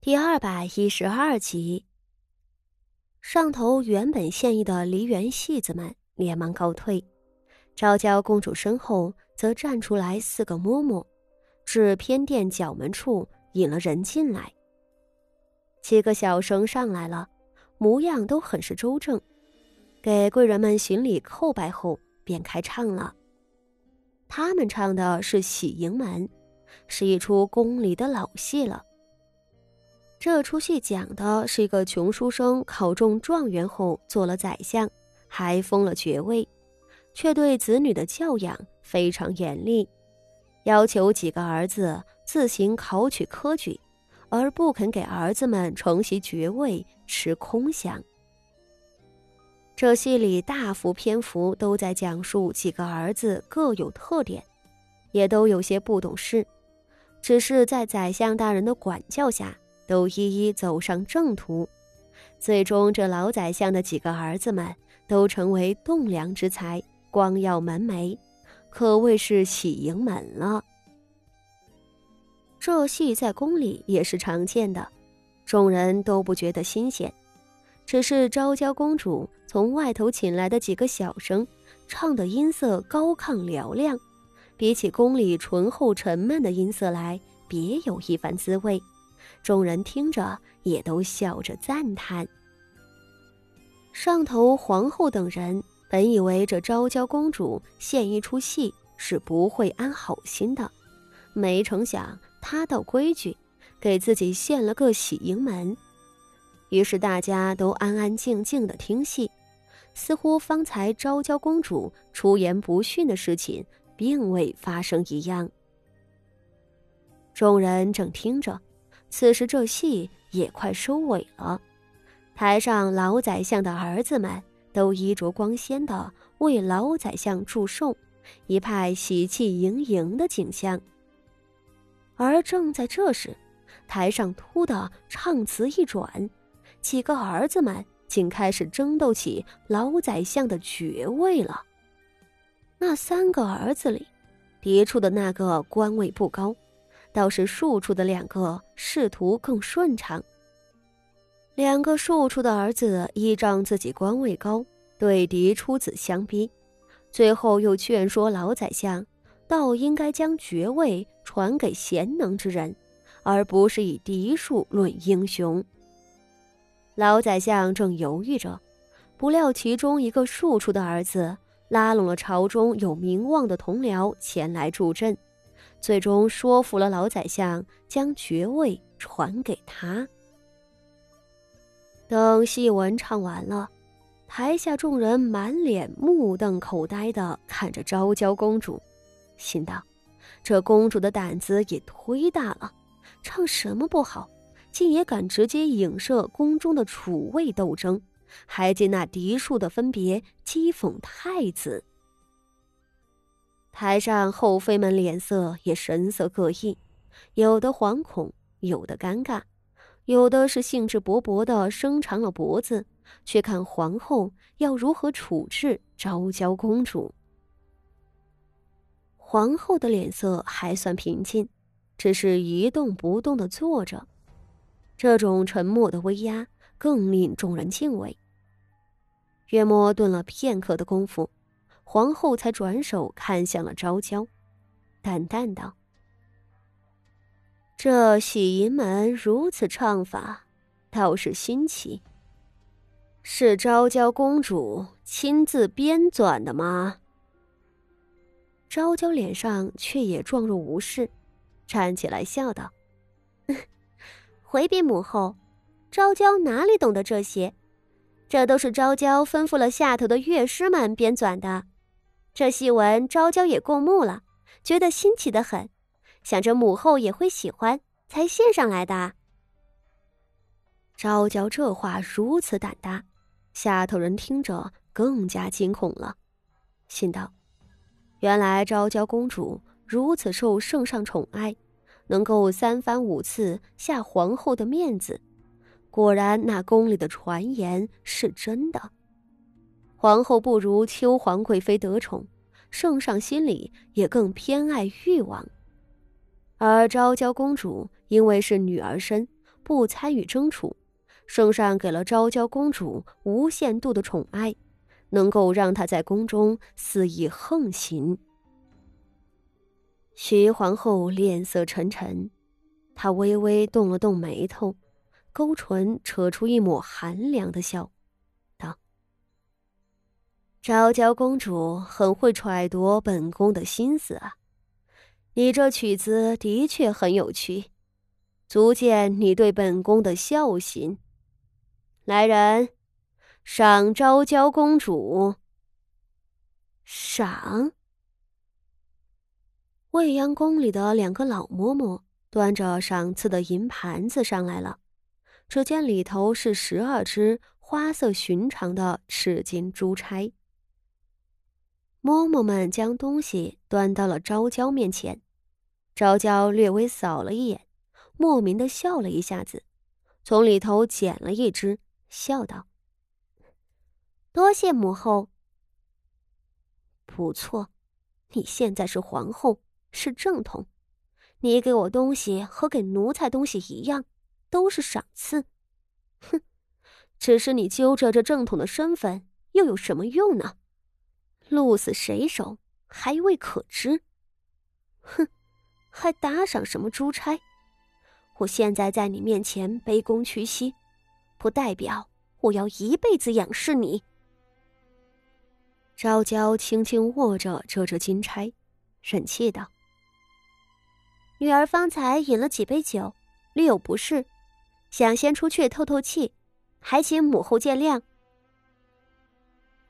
第二百一十二集，上头原本现役的梨园戏子们连忙告退，昭娇公主身后则站出来四个嬷嬷，至偏殿角门处引了人进来。几个小生上来了，模样都很是周正，给贵人们行礼叩拜后，便开唱了。他们唱的是《喜迎门》，是一出宫里的老戏了。这出戏讲的是一个穷书生考中状元后做了宰相，还封了爵位，却对子女的教养非常严厉，要求几个儿子自行考取科举，而不肯给儿子们承袭爵位，吃空饷。这戏里大幅篇幅都在讲述几个儿子各有特点，也都有些不懂事，只是在宰相大人的管教下。都一一走上正途，最终这老宰相的几个儿子们都成为栋梁之才，光耀门楣，可谓是喜盈门了。这戏在宫里也是常见的，众人都不觉得新鲜，只是昭娇公主从外头请来的几个小生，唱的音色高亢嘹亮，比起宫里醇厚沉闷的音色来，别有一番滋味。众人听着，也都笑着赞叹。上头皇后等人本以为这昭娇公主献一出戏是不会安好心的，没成想她倒规矩，给自己献了个喜迎门。于是大家都安安静静的听戏，似乎方才昭娇公主出言不逊的事情并未发生一样。众人正听着。此时这戏也快收尾了，台上老宰相的儿子们都衣着光鲜的为老宰相祝寿，一派喜气盈盈的景象。而正在这时，台上突的唱词一转，几个儿子们竟开始争斗起老宰相的爵位了。那三个儿子里，嫡出的那个官位不高。倒是庶出的两个仕途更顺畅。两个庶出的儿子依仗自己官位高，对嫡出子相逼，最后又劝说老宰相，倒应该将爵位传给贤能之人，而不是以嫡庶论英雄。老宰相正犹豫着，不料其中一个庶出的儿子拉拢了朝中有名望的同僚前来助阵。最终说服了老宰相，将爵位传给他。等戏文唱完了，台下众人满脸目瞪口呆的看着昭娇公主，心道：这公主的胆子也忒大了，唱什么不好，竟也敢直接影射宫中的储位斗争，还借那嫡庶的分别讥讽太子。台上后妃们脸色也神色各异，有的惶恐，有的尴尬，有的是兴致勃勃的伸长了脖子，去看皇后要如何处置昭娇公主。皇后的脸色还算平静，只是一动不动的坐着，这种沉默的威压更令众人敬畏。约莫顿了片刻的功夫。皇后才转手看向了昭娇，淡淡道：“这喜迎门如此唱法，倒是新奇。是昭娇公主亲自编纂的吗？”昭娇脸上却也装若无事，站起来笑道：“ 回禀母后，昭娇哪里懂得这些？这都是昭娇吩咐了下头的乐师们编纂的。”这戏文昭娇也过目了，觉得新奇的很，想着母后也会喜欢，才献上来的。昭娇这话如此胆大，下头人听着更加惊恐了，心道：原来昭娇公主如此受圣上宠爱，能够三番五次下皇后的面子，果然那宫里的传言是真的。皇后不如秋皇贵妃得宠，圣上心里也更偏爱誉王。而昭娇公主因为是女儿身，不参与争储，圣上给了昭娇公主无限度的宠爱，能够让她在宫中肆意横行。徐皇后脸色沉沉，她微微动了动眉头，勾唇扯出一抹寒凉的笑，：“昭娇公主很会揣度本宫的心思啊，你这曲子的确很有趣。”足见你对本宫的孝心。来人，赏昭娇公主。赏。未央宫里的两个老嬷嬷端着赏赐的银盘子上来了，只见里头是十二只花色寻常的赤金珠钗。嬷嬷们将东西端到了昭娇面前，昭娇略微扫了一眼。莫名的笑了一下子，从里头捡了一只，笑道：“多谢母后。不错，你现在是皇后，是正统，你给我东西和给奴才东西一样，都是赏赐。哼，只是你揪着这正统的身份又有什么用呢？鹿死谁手还未可知。哼，还打赏什么珠钗？”我现在在你面前卑躬屈膝，不代表我要一辈子仰视你。昭娇轻轻握着这只金钗，忍气道：“女儿方才饮了几杯酒，略有不适，想先出去透透气，还请母后见谅。”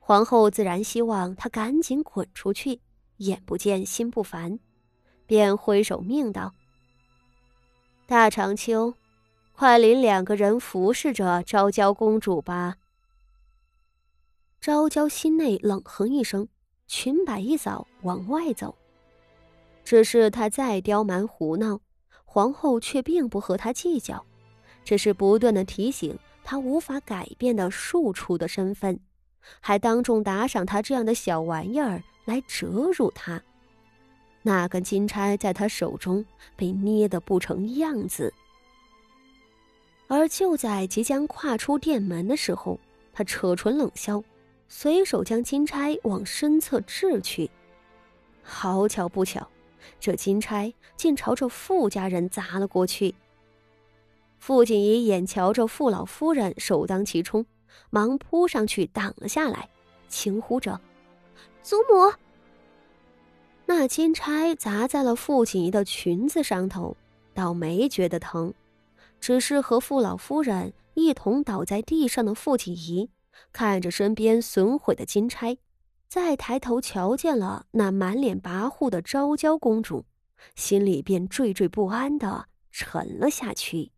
皇后自然希望她赶紧滚出去，眼不见心不烦，便挥手命道。大长秋，快领两个人服侍着昭娇公主吧。昭娇心内冷哼一声，裙摆一扫，往外走。只是她再刁蛮胡闹，皇后却并不和她计较，只是不断的提醒她无法改变的庶出的身份，还当众打赏他这样的小玩意儿来折辱他。那根金钗在他手中被捏得不成样子，而就在即将跨出店门的时候，他扯唇冷笑，随手将金钗往身侧掷去。好巧不巧，这金钗竟朝着傅家人砸了过去。傅锦仪眼瞧着傅老夫人首当其冲，忙扑上去挡了下来，轻呼着：“祖母。”那金钗砸在了傅锦仪的裙子上头，倒没觉得疼，只是和傅老夫人一同倒在地上的傅锦仪，看着身边损毁的金钗，再抬头瞧见了那满脸跋扈的昭娇公主，心里便惴惴不安的沉了下去。